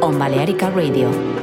On Balearica Radio.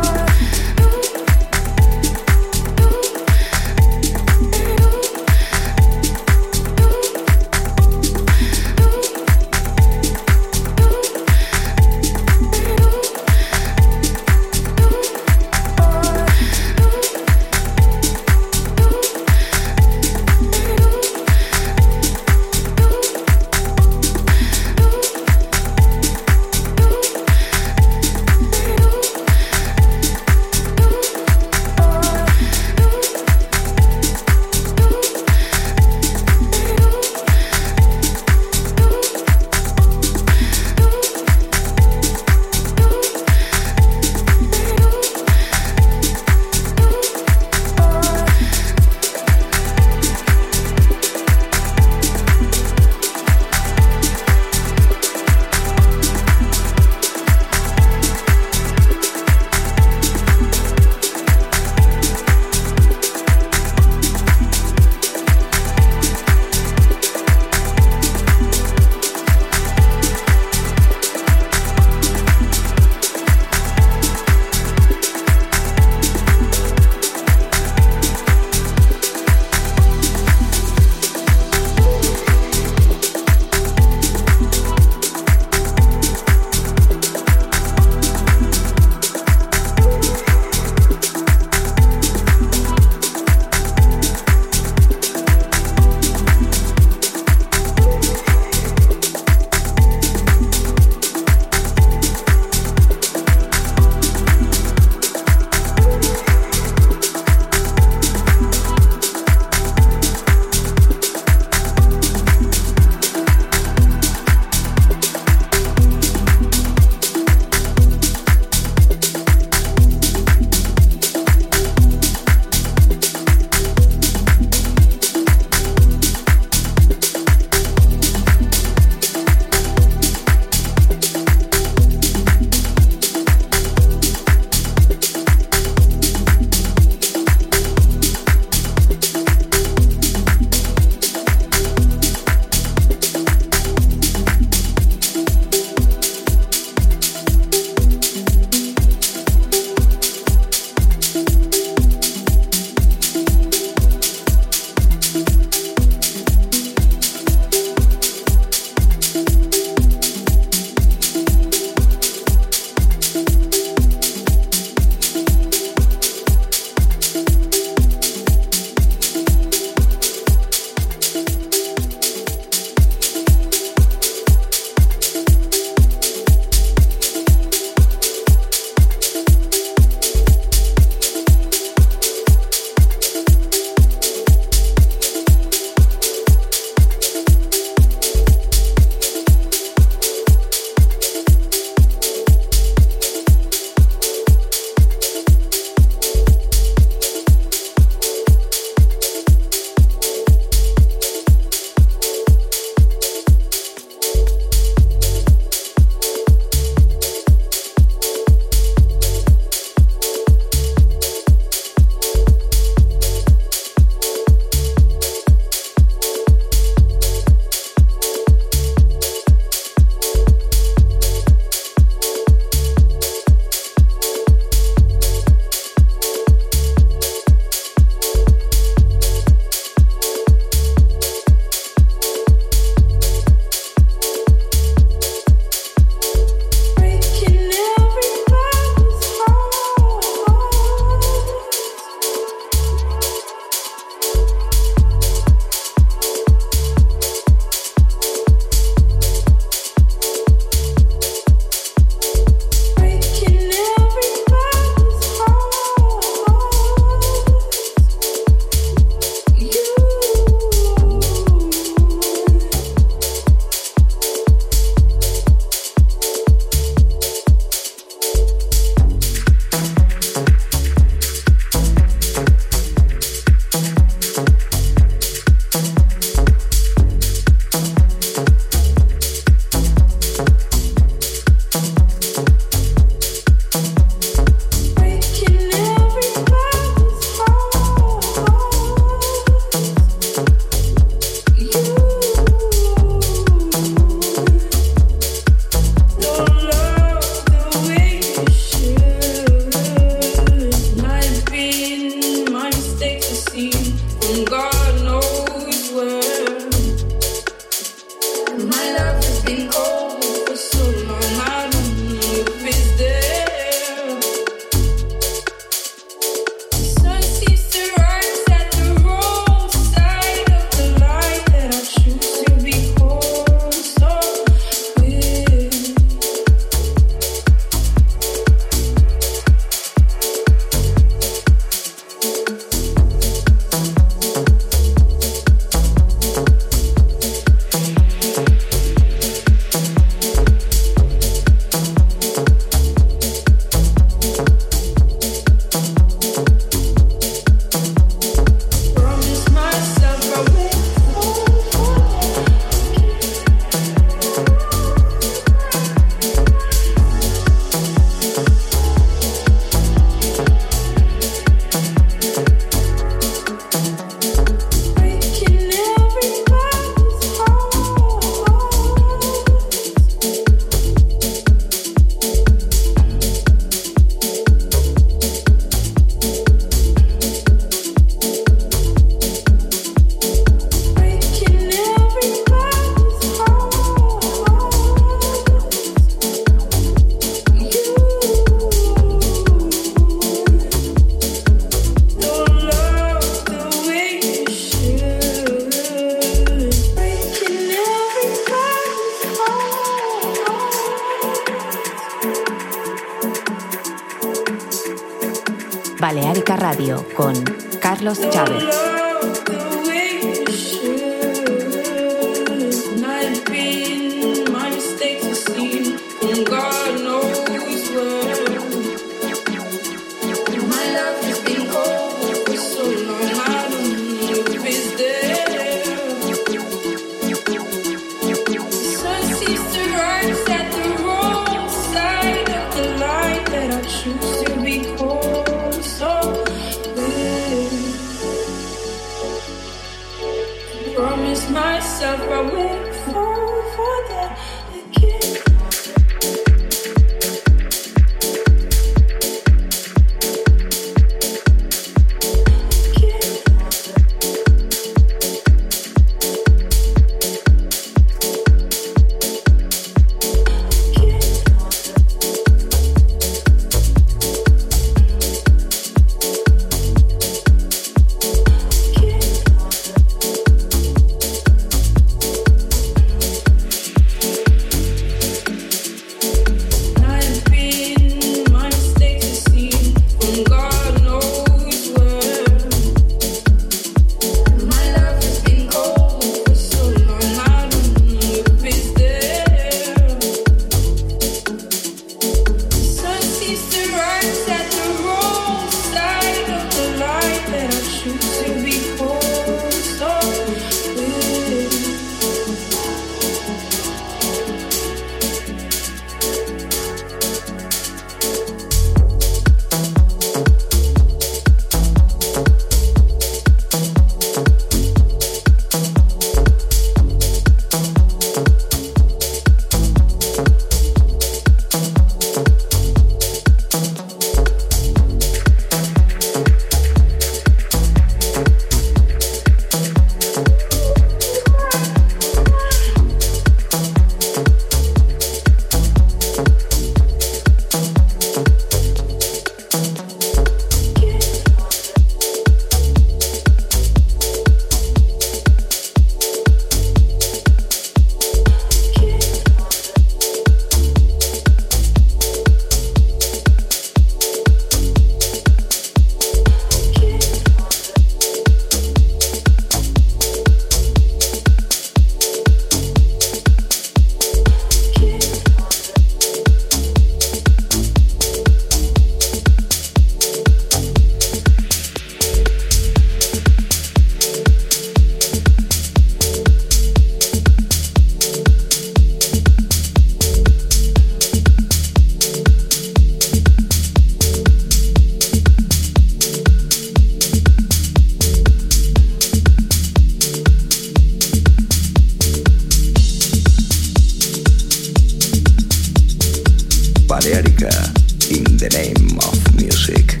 in the name of music.